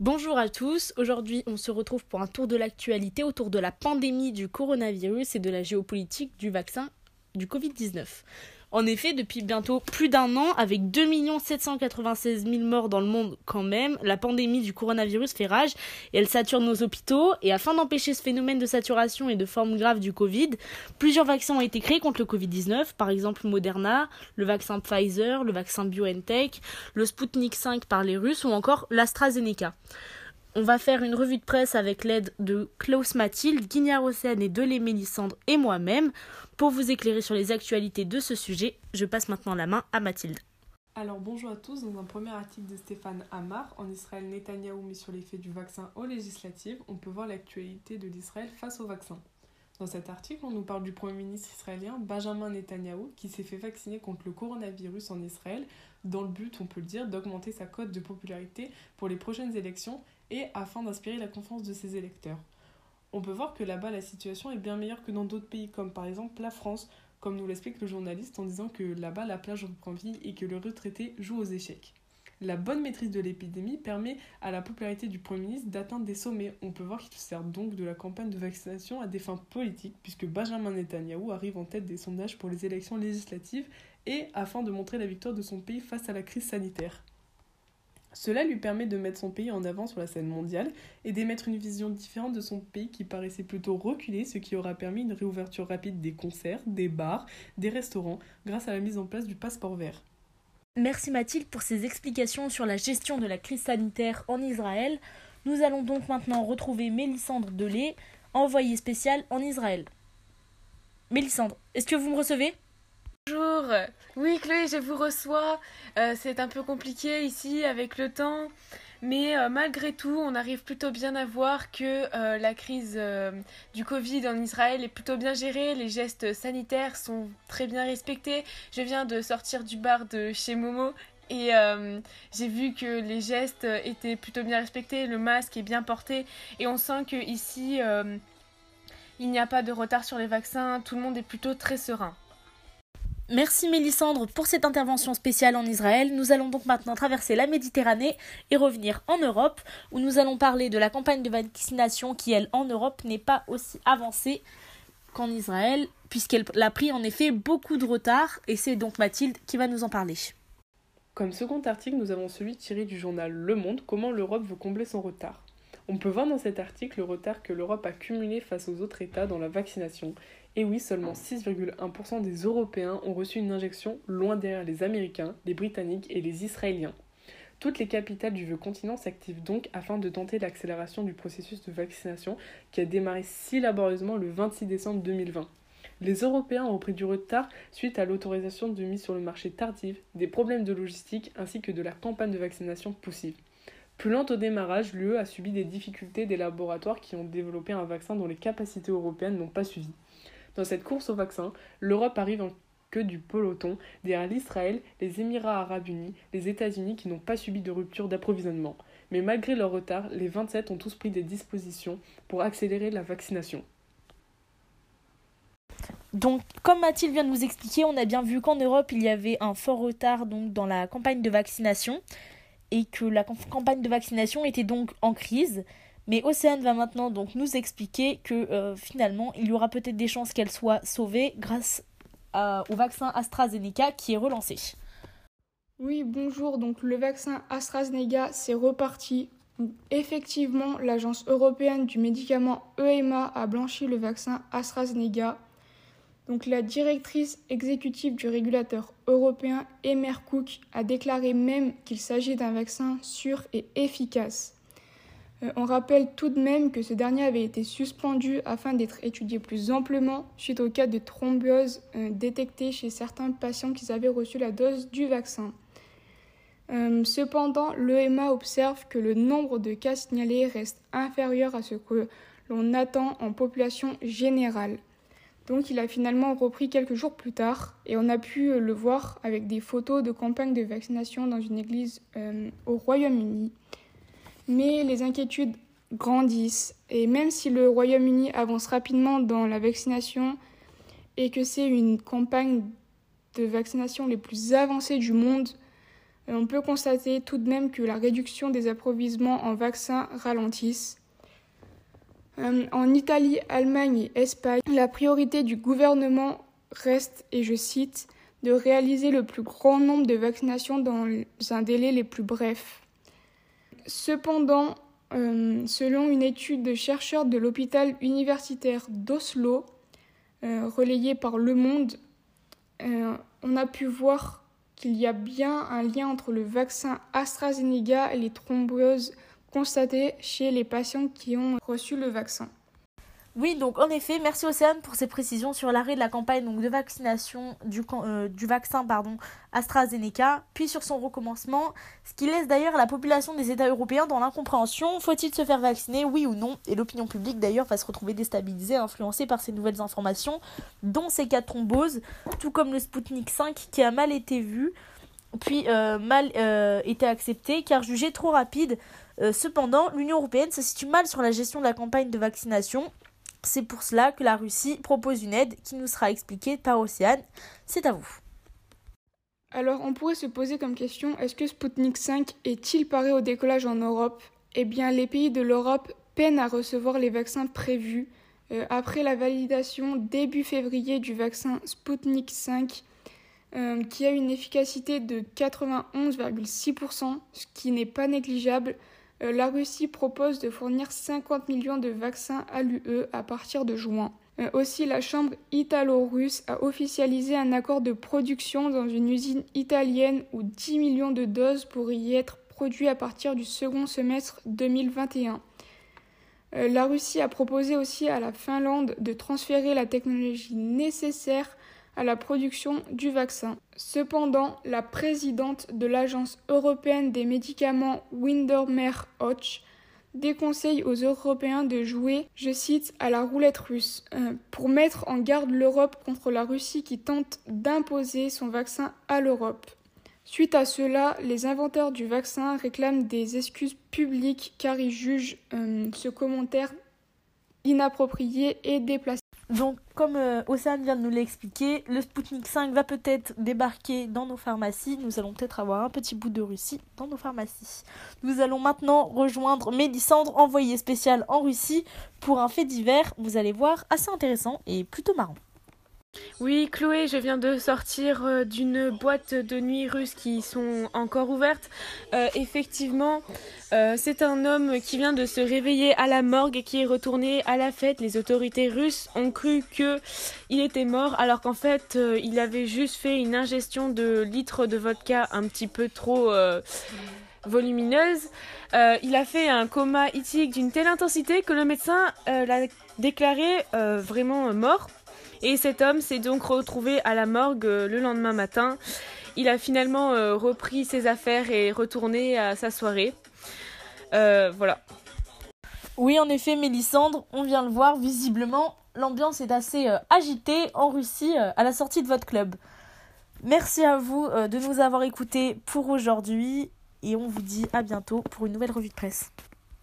Bonjour à tous, aujourd'hui on se retrouve pour un tour de l'actualité autour de la pandémie du coronavirus et de la géopolitique du vaccin du Covid-19. En effet, depuis bientôt plus d'un an, avec 2 796 000 morts dans le monde quand même, la pandémie du coronavirus fait rage et elle sature nos hôpitaux. Et afin d'empêcher ce phénomène de saturation et de forme grave du Covid, plusieurs vaccins ont été créés contre le Covid-19, par exemple Moderna, le vaccin Pfizer, le vaccin BioNTech, le Sputnik 5 par les Russes ou encore l'AstraZeneca. On va faire une revue de presse avec l'aide de Klaus Mathilde, Guignard Océane et Delé Mélissandre et moi-même. Pour vous éclairer sur les actualités de ce sujet, je passe maintenant la main à Mathilde. Alors bonjour à tous, dans un premier article de Stéphane Hamar, en Israël Netanyahou met sur l'effet du vaccin aux législatives, on peut voir l'actualité de l'Israël face au vaccin. Dans cet article, on nous parle du Premier ministre israélien Benjamin Netanyahou qui s'est fait vacciner contre le coronavirus en Israël dans le but, on peut le dire, d'augmenter sa cote de popularité pour les prochaines élections et afin d'inspirer la confiance de ses électeurs. On peut voir que là-bas la situation est bien meilleure que dans d'autres pays comme par exemple la France, comme nous l'explique le journaliste en disant que là-bas la plage reprend vie et que le retraité joue aux échecs. La bonne maîtrise de l'épidémie permet à la popularité du Premier ministre d'atteindre des sommets. On peut voir qu'il se sert donc de la campagne de vaccination à des fins politiques, puisque Benjamin Netanyahou arrive en tête des sondages pour les élections législatives et afin de montrer la victoire de son pays face à la crise sanitaire. Cela lui permet de mettre son pays en avant sur la scène mondiale et d'émettre une vision différente de son pays qui paraissait plutôt reculé, ce qui aura permis une réouverture rapide des concerts, des bars, des restaurants, grâce à la mise en place du passeport vert. Merci Mathilde pour ces explications sur la gestion de la crise sanitaire en Israël. Nous allons donc maintenant retrouver Mélissandre Delay, envoyée spéciale en Israël. Mélissandre, est-ce que vous me recevez? Oui, Chloé, je vous reçois. Euh, c'est un peu compliqué ici avec le temps, mais euh, malgré tout, on arrive plutôt bien à voir que euh, la crise du Covid en Israël est plutôt bien gérée. Les gestes sanitaires sont très bien respectés. Je viens de sortir du bar de chez Momo et j'ai vu que les gestes étaient plutôt bien respectés, le masque est bien porté et on sent que ici il n'y a pas de retard sur les vaccins, tout le monde est plutôt très serein. Merci Mélissandre pour cette intervention spéciale en Israël. Nous allons donc maintenant traverser la Méditerranée et revenir en Europe où nous allons parler de la campagne de vaccination qui, elle, en Europe n'est pas aussi avancée qu'en Israël puisqu'elle a pris en effet beaucoup de retard et c'est donc Mathilde qui va nous en parler. Comme second article, nous avons celui tiré du journal Le Monde, comment l'Europe veut combler son retard. On peut voir dans cet article le retard que l'Europe a cumulé face aux autres États dans la vaccination. Et oui, seulement 6,1% des Européens ont reçu une injection loin derrière les Américains, les Britanniques et les Israéliens. Toutes les capitales du vieux continent s'activent donc afin de tenter l'accélération du processus de vaccination qui a démarré si laborieusement le 26 décembre 2020. Les Européens ont pris du retard suite à l'autorisation de mise sur le marché tardive, des problèmes de logistique ainsi que de la campagne de vaccination poussive. Plus lente au démarrage, l'UE a subi des difficultés des laboratoires qui ont développé un vaccin dont les capacités européennes n'ont pas suivi. Dans cette course au vaccin, l'Europe arrive en queue du peloton derrière l'Israël, les Émirats arabes unis, les États-Unis qui n'ont pas subi de rupture d'approvisionnement. Mais malgré leur retard, les 27 ont tous pris des dispositions pour accélérer la vaccination. Donc, comme Mathilde vient de nous expliquer, on a bien vu qu'en Europe, il y avait un fort retard donc, dans la campagne de vaccination et que la campagne de vaccination était donc en crise. Mais Océane va maintenant donc nous expliquer que euh, finalement il y aura peut-être des chances qu'elle soit sauvée grâce au vaccin AstraZeneca qui est relancé. Oui, bonjour. Donc le vaccin AstraZeneca c'est reparti. effectivement, l'agence européenne du médicament EMA a blanchi le vaccin AstraZeneca donc la directrice exécutive du régulateur européen, Emer Cook, a déclaré même qu'il s'agit d'un vaccin sûr et efficace. Euh, on rappelle tout de même que ce dernier avait été suspendu afin d'être étudié plus amplement suite au cas de thrombose euh, détecté chez certains patients qui avaient reçu la dose du vaccin. Euh, cependant, l'EMA observe que le nombre de cas signalés reste inférieur à ce que l'on attend en population générale. Donc il a finalement repris quelques jours plus tard et on a pu le voir avec des photos de campagne de vaccination dans une église au Royaume-Uni. Mais les inquiétudes grandissent et même si le Royaume-Uni avance rapidement dans la vaccination et que c'est une campagne de vaccination les plus avancées du monde, on peut constater tout de même que la réduction des approvisionnements en vaccins ralentissent. En Italie, Allemagne et Espagne, la priorité du gouvernement reste, et je cite, de réaliser le plus grand nombre de vaccinations dans un délai les plus brefs. Cependant, euh, selon une étude de chercheurs de l'hôpital universitaire d'Oslo, euh, relayée par Le Monde, euh, on a pu voir qu'il y a bien un lien entre le vaccin AstraZeneca et les thromboses constatées chez les patients qui ont reçu le vaccin. Oui, donc en effet, merci Océane pour ces précisions sur l'arrêt de la campagne de vaccination du, euh, du vaccin pardon, AstraZeneca, puis sur son recommencement, ce qui laisse d'ailleurs la population des États européens dans l'incompréhension. Faut-il se faire vacciner, oui ou non? Et l'opinion publique d'ailleurs va se retrouver déstabilisée, influencée par ces nouvelles informations, dont ces cas de thrombose, tout comme le Sputnik 5 qui a mal été vu, puis euh, mal euh, été accepté car jugé trop rapide. cependant, l'Union européenne se situe mal sur la gestion de la campagne de vaccination c'est pour cela que la Russie propose une aide qui nous sera expliquée par Océane. C'est à vous. Alors on pourrait se poser comme question, est-ce que Sputnik 5 est-il paré au décollage en Europe? Eh bien les pays de l'Europe peinent à recevoir les vaccins prévus. Euh, après la validation début février du vaccin Sputnik 5, euh, qui a une efficacité de 91,6%, ce qui n'est pas négligeable, la Russie propose de fournir 50 millions de vaccins à l'UE à partir de juin. Euh, aussi, la Chambre italo-russe a officialisé un accord de production dans une usine italienne où 10 millions de doses pourraient y être produits à partir du second semestre 2021. Euh, la Russie a proposé aussi à la Finlande de transférer la technologie nécessaire à la production du vaccin. Cependant, la présidente de l'Agence européenne des médicaments Windermere Hodge déconseille aux Européens de jouer, je cite, à la roulette russe, euh, pour mettre en garde l'Europe contre la Russie qui tente d'imposer son vaccin à l'Europe. Suite à cela, les inventeurs du vaccin réclament des excuses publiques car ils jugent euh, ce commentaire inapproprié et déplacé. Donc, comme euh, vient de nous l'expliquer, le Sputnik 5 va peut-être débarquer dans nos pharmacies. Nous allons peut-être avoir un petit bout de Russie dans nos pharmacies. Nous allons maintenant rejoindre Mélissandre, envoyée spéciale en Russie, pour un fait divers, vous allez voir, assez intéressant et plutôt marrant. Oui, Chloé, je viens de sortir euh, d'une boîte de nuit russe qui sont encore ouvertes. Euh, effectivement, euh, c'est un homme qui vient de se réveiller à la morgue et qui est retourné à la fête. Les autorités russes ont cru que il était mort, alors qu'en fait, il avait juste fait une ingestion de litres de vodka un petit peu trop volumineuse. il a fait un coma éthique d'une telle intensité que le médecin l'a déclaré vraiment mort. Et cet homme s'est donc retrouvé à la morgue euh, le lendemain matin. Il a finalement euh, repris ses affaires et retourné à sa soirée. Euh, voilà. Oui, en effet, Mélissandre, on vient le voir, visiblement, l'ambiance est assez agitée en Russie à la sortie de votre club. Merci à vous de nous avoir écoutés pour aujourd'hui et on vous dit à bientôt pour une nouvelle revue de presse.